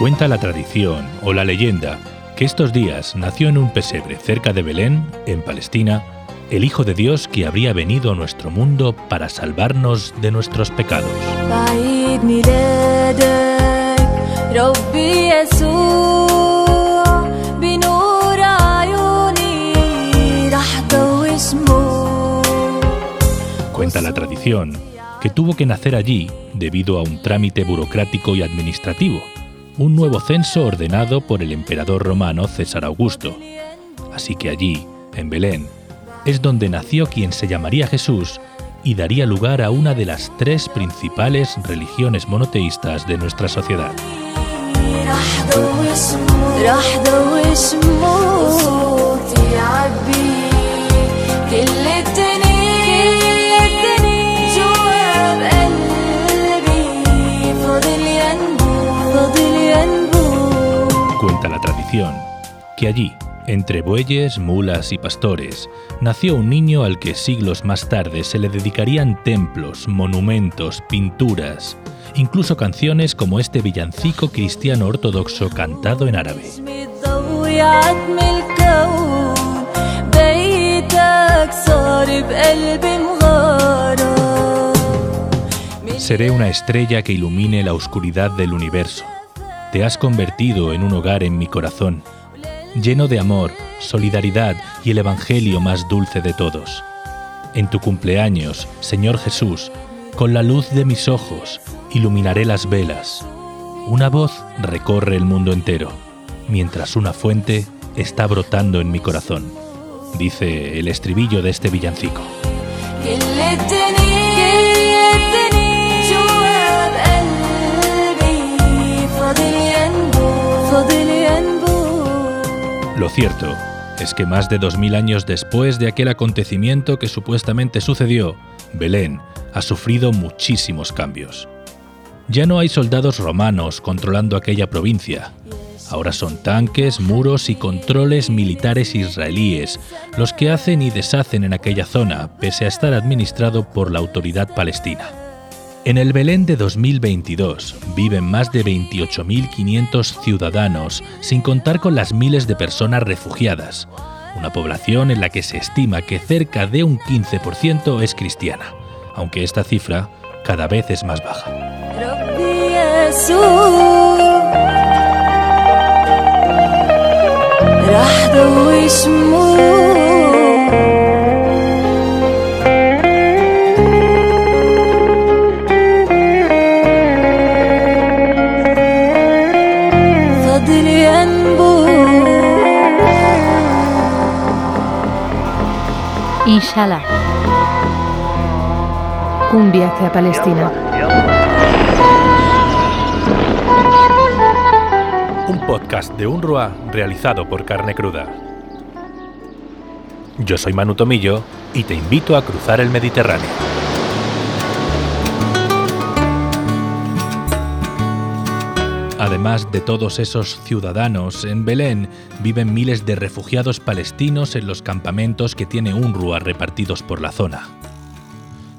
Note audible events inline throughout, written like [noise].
Cuenta la tradición o la leyenda que estos días nació en un pesebre cerca de Belén, en Palestina, el Hijo de Dios que habría venido a nuestro mundo para salvarnos de nuestros pecados. Cuenta la tradición que tuvo que nacer allí debido a un trámite burocrático y administrativo, un nuevo censo ordenado por el emperador romano César Augusto. Así que allí, en Belén, es donde nació quien se llamaría Jesús y daría lugar a una de las tres principales religiones monoteístas de nuestra sociedad. Que allí, entre bueyes, mulas y pastores, nació un niño al que siglos más tarde se le dedicarían templos, monumentos, pinturas, incluso canciones como este villancico cristiano ortodoxo cantado en árabe. Seré una estrella que ilumine la oscuridad del universo. Te has convertido en un hogar en mi corazón lleno de amor, solidaridad y el Evangelio más dulce de todos. En tu cumpleaños, Señor Jesús, con la luz de mis ojos, iluminaré las velas. Una voz recorre el mundo entero, mientras una fuente está brotando en mi corazón, dice el estribillo de este villancico. Lo cierto es que más de dos mil años después de aquel acontecimiento que supuestamente sucedió, Belén ha sufrido muchísimos cambios. Ya no hay soldados romanos controlando aquella provincia. Ahora son tanques, muros y controles militares israelíes los que hacen y deshacen en aquella zona, pese a estar administrado por la autoridad palestina. En el Belén de 2022 viven más de 28.500 ciudadanos, sin contar con las miles de personas refugiadas, una población en la que se estima que cerca de un 15% es cristiana, aunque esta cifra cada vez es más baja. Un viaje a Palestina. Un podcast de UNRWA realizado por Carne Cruda. Yo soy Manu Tomillo y te invito a cruzar el Mediterráneo. Además de todos esos ciudadanos, en Belén viven miles de refugiados palestinos en los campamentos que tiene UNRWA repartidos por la zona.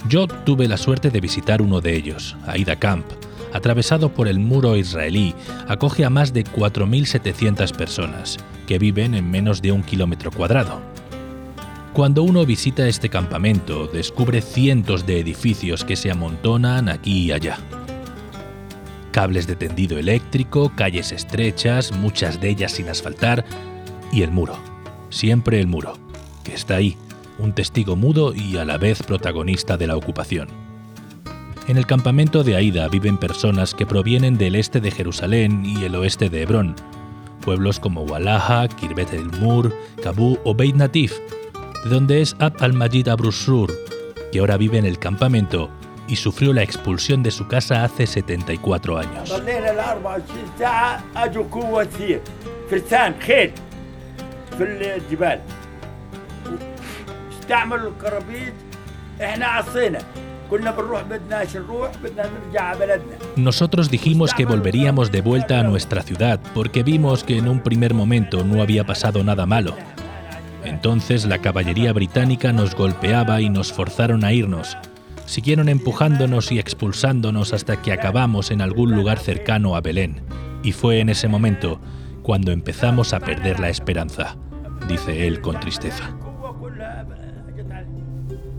Yo tuve la suerte de visitar uno de ellos, Aida Camp, atravesado por el muro israelí, acoge a más de 4.700 personas, que viven en menos de un kilómetro cuadrado. Cuando uno visita este campamento, descubre cientos de edificios que se amontonan aquí y allá cables de tendido eléctrico, calles estrechas, muchas de ellas sin asfaltar, y el muro, siempre el muro, que está ahí, un testigo mudo y a la vez protagonista de la ocupación. En el campamento de Aida viven personas que provienen del este de Jerusalén y el oeste de Hebrón, pueblos como Walaha, Kirbet el-Mur, Kabú o Beit Natif, de donde es Ab al-Majid Abrusur, que ahora vive en el campamento y sufrió la expulsión de su casa hace 74 años. Nosotros dijimos que volveríamos de vuelta a nuestra ciudad porque vimos que en un primer momento no había pasado nada malo. Entonces la caballería británica nos golpeaba y nos forzaron a irnos, Siguieron empujándonos y expulsándonos hasta que acabamos en algún lugar cercano a Belén. Y fue en ese momento cuando empezamos a perder la esperanza, dice él con tristeza.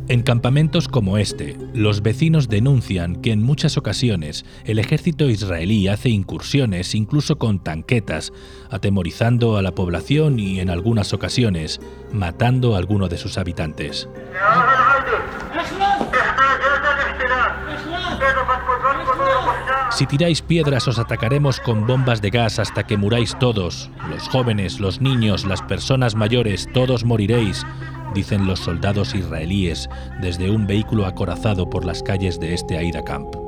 En campamentos como este, los vecinos denuncian que en muchas ocasiones el ejército israelí hace incursiones incluso con tanquetas, atemorizando a la población y en algunas ocasiones matando a alguno de sus habitantes. Si tiráis piedras os atacaremos con bombas de gas hasta que muráis todos, los jóvenes, los niños, las personas mayores, todos moriréis, dicen los soldados israelíes desde un vehículo acorazado por las calles de este Aida Camp.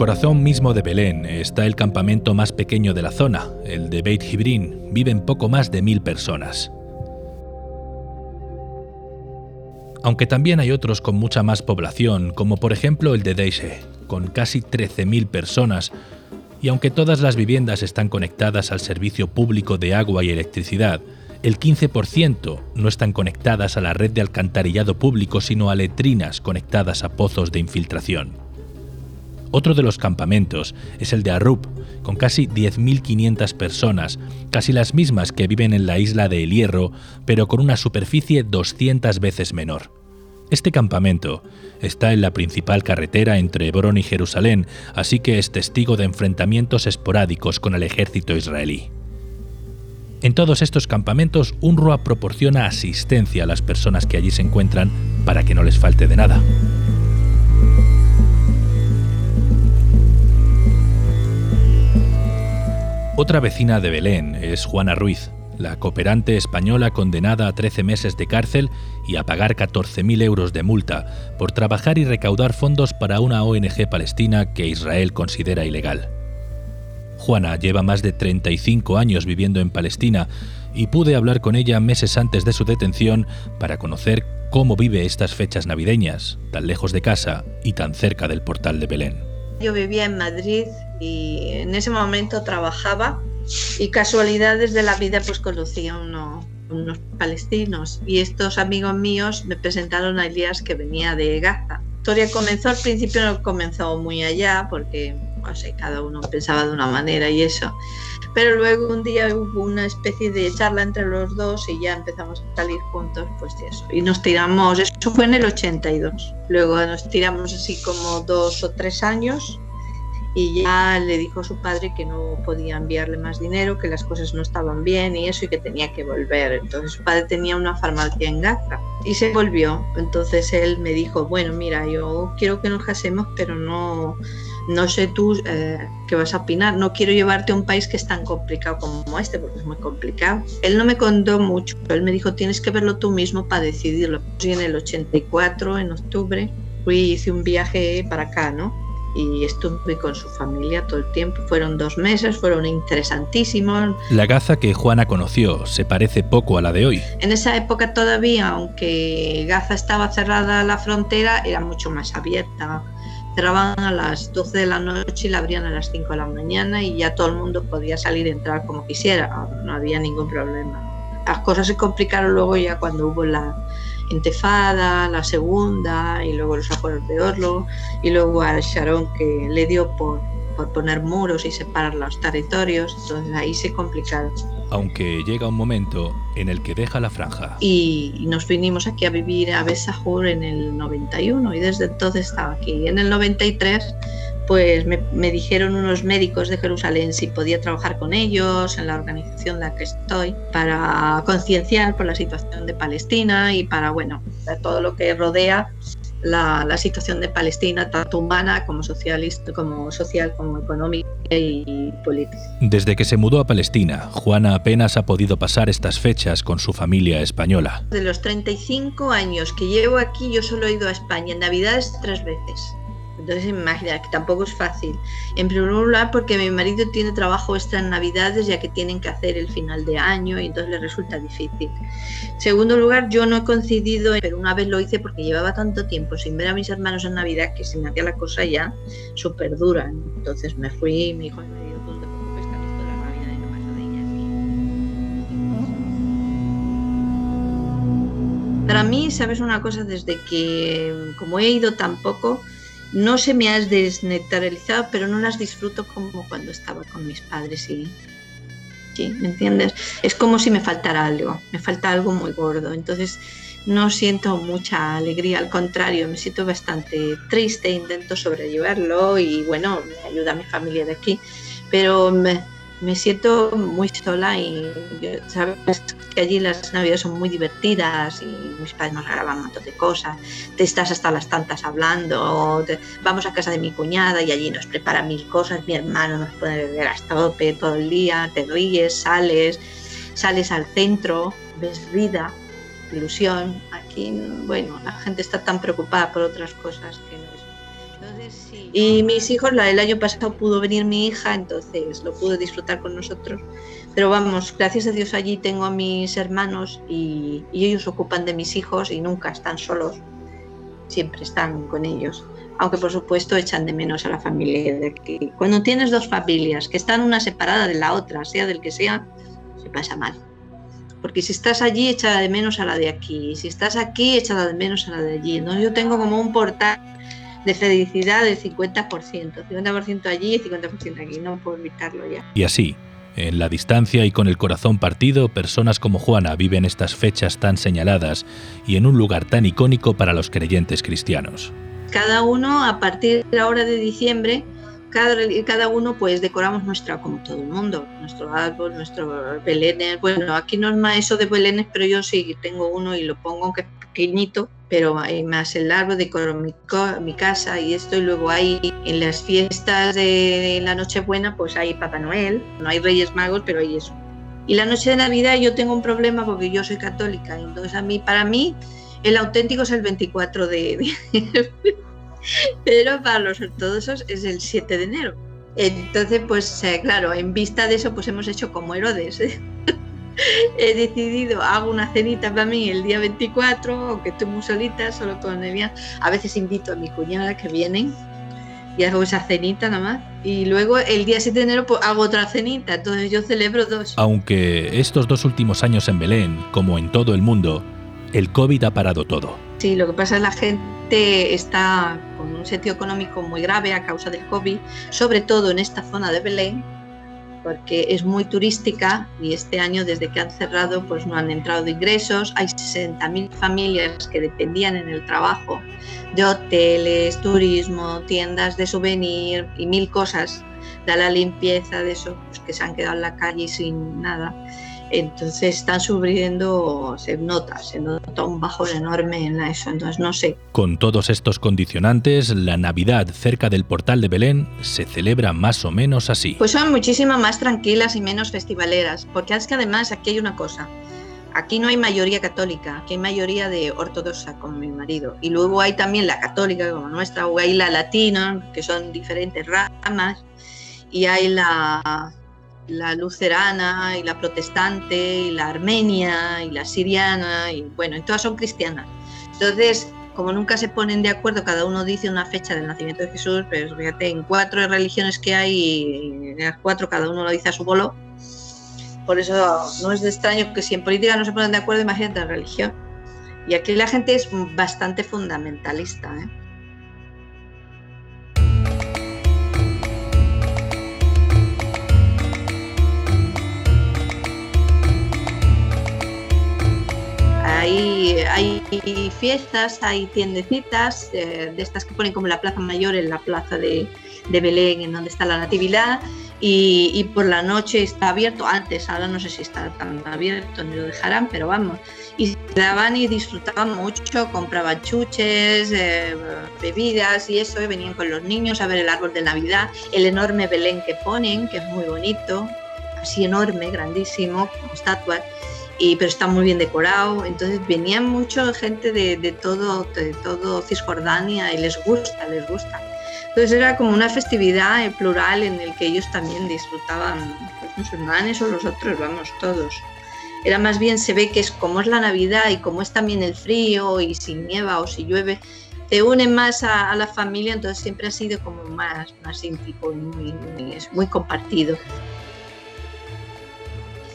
Corazón mismo de Belén está el campamento más pequeño de la zona, el de Beit Hibrin. Viven poco más de mil personas. Aunque también hay otros con mucha más población, como por ejemplo el de Deishe, con casi 13.000 personas, y aunque todas las viviendas están conectadas al servicio público de agua y electricidad, el 15% no están conectadas a la red de alcantarillado público, sino a letrinas conectadas a pozos de infiltración. Otro de los campamentos es el de Arup, con casi 10.500 personas, casi las mismas que viven en la isla de El Hierro, pero con una superficie 200 veces menor. Este campamento está en la principal carretera entre Hebrón y Jerusalén, así que es testigo de enfrentamientos esporádicos con el ejército israelí. En todos estos campamentos, UNRWA proporciona asistencia a las personas que allí se encuentran para que no les falte de nada. Otra vecina de Belén es Juana Ruiz, la cooperante española condenada a 13 meses de cárcel y a pagar 14.000 euros de multa por trabajar y recaudar fondos para una ONG palestina que Israel considera ilegal. Juana lleva más de 35 años viviendo en Palestina y pude hablar con ella meses antes de su detención para conocer cómo vive estas fechas navideñas, tan lejos de casa y tan cerca del portal de Belén. Yo vivía en Madrid y en ese momento trabajaba y casualidades de la vida pues conocí a unos palestinos y estos amigos míos me presentaron a Elías que venía de Gaza. La historia comenzó, al principio no comenzó muy allá porque no sé, cada uno pensaba de una manera y eso, pero luego un día hubo una especie de charla entre los dos y ya empezamos a salir juntos, pues eso, y nos tiramos, eso fue en el 82, luego nos tiramos así como dos o tres años y ya le dijo a su padre que no podía enviarle más dinero, que las cosas no estaban bien y eso y que tenía que volver. Entonces su padre tenía una farmacia en Gaza y se volvió. Entonces él me dijo, bueno, mira, yo quiero que nos casemos, pero no, no sé tú eh, qué vas a opinar. No quiero llevarte a un país que es tan complicado como este, porque es muy complicado. Él no me contó mucho. Él me dijo, tienes que verlo tú mismo para decidirlo. Y en el 84, en octubre, fui hice un viaje para acá, ¿no? Y estuve con su familia todo el tiempo. Fueron dos meses, fueron interesantísimos. La Gaza que Juana conoció se parece poco a la de hoy. En esa época todavía, aunque Gaza estaba cerrada la frontera, era mucho más abierta. Cerraban a las 12 de la noche y la abrían a las 5 de la mañana y ya todo el mundo podía salir y entrar como quisiera, no había ningún problema. Las cosas se complicaron luego ya cuando hubo la, Intefada, la segunda, y luego los acuerdos de Oslo, y luego a Sharon que le dio por, por poner muros y separar los territorios, entonces ahí se complicaron. Aunque llega un momento en el que deja la franja. Y, nos vinimos aquí a vivir a Besahur en el 91 y desde entonces estaba aquí. En el 93 pues me, dijeron unos médicos de Jerusalén si podía trabajar con ellos en la organización en la que estoy para concienciar por la situación de Palestina y para, bueno, todo lo que rodea la, situación de Palestina, tanto humana como, socialista, como social, como económica y política. Desde que se mudó a Palestina, Juana apenas ha podido pasar estas fechas con su familia española. De los 35 años que llevo aquí, yo solo he ido a España en Navidades tres veces. Entonces imagina que tampoco es fácil. En primer lugar, porque mi marido tiene trabajo extra en Navidades, ya que tienen que hacer el final de año y entonces le resulta difícil. Segundo lugar, yo no he coincidido, pero una vez lo hice porque llevaba tanto tiempo sin ver a mis hermanos en Navidad que se me hacía la cosa ya súper dura. Entonces me fui y me dijo, Para mí, sabes una cosa, desde que como he ido tan poco, no se me ha desnaturalizado, pero no las disfruto como cuando estaba con mis padres y sí, ¿me entiendes? Es como si me faltara algo, me falta algo muy gordo. Entonces, no siento mucha alegría, al contrario, me siento bastante triste, intento sobrellevarlo y bueno, me ayuda a mi familia de aquí, pero me, me siento muy sola y sabes que allí las navidades son muy divertidas y mis padres nos regalan un montón de cosas, te estás hasta las tantas hablando, vamos a casa de mi cuñada y allí nos preparan mil cosas, mi hermano nos puede beber hasta tope todo el día, te ríes, sales, sales al centro, ves vida, ilusión. Aquí, bueno, la gente está tan preocupada por otras cosas que no es. Y mis hijos, el año pasado pudo venir mi hija, entonces lo pude disfrutar con nosotros. Pero vamos, gracias a Dios allí tengo a mis hermanos y, y ellos ocupan de mis hijos y nunca están solos, siempre están con ellos aunque por supuesto echan de menos a la familia de aquí. Cuando tienes dos familias que están una separada de la otra, sea del que sea, se pasa mal. Porque si estás allí, echa de menos a la de aquí. Si estás aquí, echa de menos a la de allí. ¿no? Yo tengo como un portal de felicidad del 50%. 50% allí y 50% aquí. No puedo evitarlo ya. Y así, en la distancia y con el corazón partido, personas como Juana viven estas fechas tan señaladas y en un lugar tan icónico para los creyentes cristianos. Cada uno, a partir de ahora de diciembre, cada, cada uno pues decoramos nuestra, como todo el mundo, nuestro árbol, nuestro belenes. Bueno, aquí no es más eso de belenes, pero yo sí tengo uno y lo pongo, aunque es pequeñito, pero hay más el árbol, decoro mi, casa y esto. Y luego hay en las fiestas de, la Nochebuena, pues hay Papá Noel, no hay Reyes Magos, pero hay eso. Y la noche de Navidad yo tengo un problema porque yo soy católica, entonces a mí, para mí, el auténtico es el 24 de, [laughs] pero para los ortodoxos es el 7 de enero. Entonces, pues eh, claro, en vista de eso, pues hemos hecho como Herodes. ¿eh? [laughs] He decidido, hago una cenita para mí el día 24, aunque estoy muy solita, solo con Evian. A veces invito a mi cuñada que vienen y hago esa cenita nada más. Y luego el día 7 de enero pues, hago otra cenita, entonces yo celebro dos. Aunque estos dos últimos años en Belén, como en todo el mundo, el COVID ha parado todo. Sí, lo que pasa es que la gente está con un sitio económico muy grave a causa del COVID, sobre todo en esta zona de Belén, porque es muy turística y este año desde que han cerrado pues no han entrado ingresos. Hay 60.000 familias que dependían en el trabajo de hoteles, turismo, tiendas de souvenir y mil cosas de la limpieza de eso, pues, que se han quedado en la calle sin nada. Entonces están sufriendo, se nota, se nota un bajón enorme en eso, entonces no sé. Con todos estos condicionantes, la Navidad cerca del portal de Belén se celebra más o menos así. Pues son muchísimo más tranquilas y menos festivaleras, porque es que además aquí hay una cosa, aquí no hay mayoría católica, aquí hay mayoría de ortodoxa como mi marido, y luego hay también la católica como nuestra, o hay la latina, que son diferentes ramas, y hay la la lucerana y la protestante y la armenia y la siriana y bueno, en todas son cristianas. Entonces, como nunca se ponen de acuerdo, cada uno dice una fecha del nacimiento de Jesús, pero fíjate, en cuatro religiones que hay, en las cuatro cada uno lo dice a su bolo. Por eso no es de extraño que si en política no se ponen de acuerdo, imagínate en religión. Y aquí la gente es bastante fundamentalista. ¿eh? Hay, fiestas, hay tiendecitas eh, de estas que ponen como la Plaza Mayor en la Plaza de, Belén, en donde está la Natividad, y, por la noche está abierto, antes, ahora no sé si está tan abierto ni lo dejarán, pero vamos, y daban y disfrutaban mucho, compraban chuches, eh, bebidas y eso, venían con los niños a ver el árbol de Navidad, el enorme Belén que ponen, que es muy bonito, así enorme, grandísimo, como estatua y, pero está muy bien decorado. Entonces venían mucha gente de, de, todo, de todo Cisjordania y les gusta, les gusta. Entonces era como una festividad plural en el que ellos también disfrutaban, los musulmanes o los otros, vamos, todos. Era más bien, se ve que es como es la Navidad y como es también el frío y si nieva o si llueve, te une más a, la familia, entonces siempre ha sido como más, más íntimo y muy, muy compartido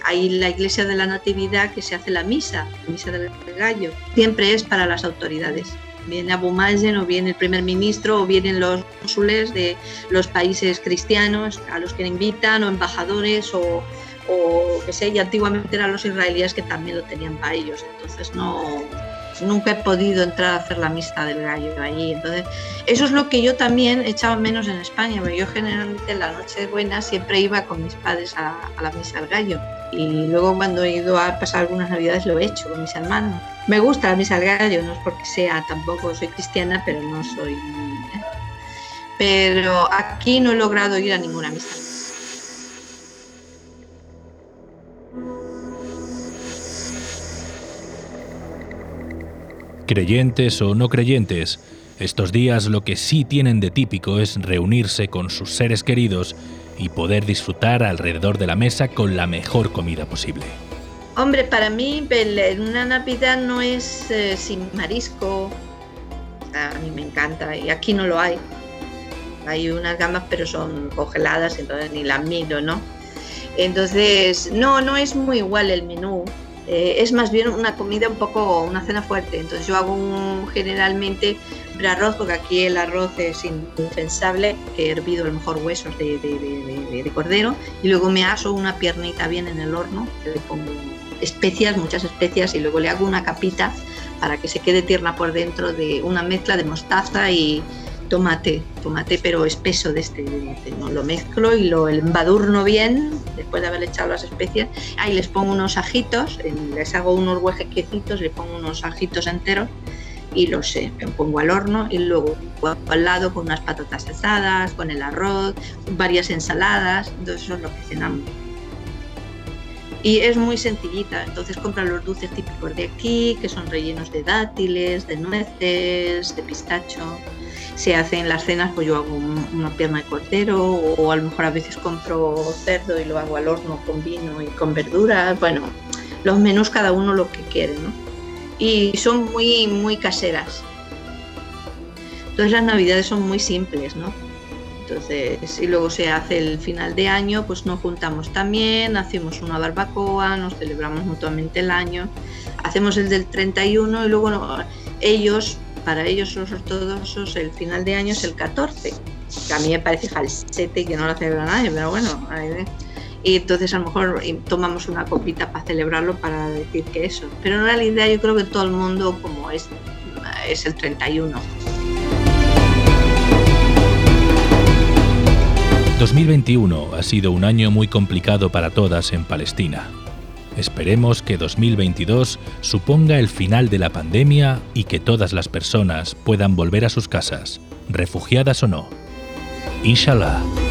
hay la iglesia de la Natividad que se hace la misa, la misa del gallo. Siempre es para las autoridades. Viene Abu Mazen o viene el primer ministro o vienen los cónsules de los países cristianos a los que invitan o embajadores o, o que sé, y antiguamente eran los israelíes que también lo tenían para ellos. Entonces no, nunca he podido entrar a hacer la misa del gallo allí. Entonces, eso es lo que yo también echaba menos en España, porque yo generalmente en la noche buena siempre iba con mis padres a, la misa del gallo. Y luego cuando he ido a pasar algunas navidades lo he hecho con mis hermanos. Me gusta la misa del gallo, no es porque sea, tampoco soy cristiana, pero no soy... ¿eh? Pero aquí no he logrado ir a ninguna misa. Creyentes o no creyentes, estos días lo que sí tienen de típico es reunirse con sus seres queridos y poder disfrutar alrededor de la mesa con la mejor comida posible. Hombre, para mí una Navidad no es eh, sin marisco. A mí me encanta y aquí no lo hay. Hay unas gamas pero son congeladas, entonces ni las miro, ¿no? Entonces, no, no es muy igual el menú. Eh, es más bien una comida un poco, una cena fuerte. Entonces yo hago generalmente un arroz, porque aquí el arroz es indispensable, he hervido a lo mejor huesos de, de, cordero y luego me aso una piernita bien en el horno, le pongo especias, muchas especias y luego le hago una capita para que se quede tierna por dentro de una mezcla de mostaza y, tomate, tomate pero espeso de este, ¿no? lo mezclo y lo embadurno bien después de haber echado las especias, ahí les pongo unos ajitos, les hago unos huejequecitos, les pongo unos ajitos enteros y los eh, pongo al horno y luego al lado con unas patatas asadas, con el arroz, varias ensaladas, entonces eso es lo que cenamos. Y es muy sencillita, entonces compran los dulces típicos de aquí, que son rellenos de dátiles, de nueces, de pistacho, se hacen las cenas, pues yo hago una pierna de cordero o a lo mejor a veces compro cerdo y lo hago al horno con vino y con verduras. Bueno, los menús cada uno lo que quiere, ¿no? Y son muy, muy caseras. Entonces las navidades son muy simples, ¿no? Entonces, y luego se hace el final de año, pues nos juntamos también, hacemos una barbacoa, nos celebramos mutuamente el año, hacemos el del 31 y luego ellos para ellos los ortodoxos el final de año es el 14, que a mí me parece falsete que no lo celebra nadie, pero bueno, y entonces a lo mejor tomamos una copita para celebrarlo para decir que eso. Pero en realidad yo creo que todo el mundo como es, es el 31. 2021 ha sido un año muy complicado para todas en Palestina. Esperemos que 2022 suponga el final de la pandemia y que todas las personas puedan volver a sus casas, refugiadas o no. Inshallah.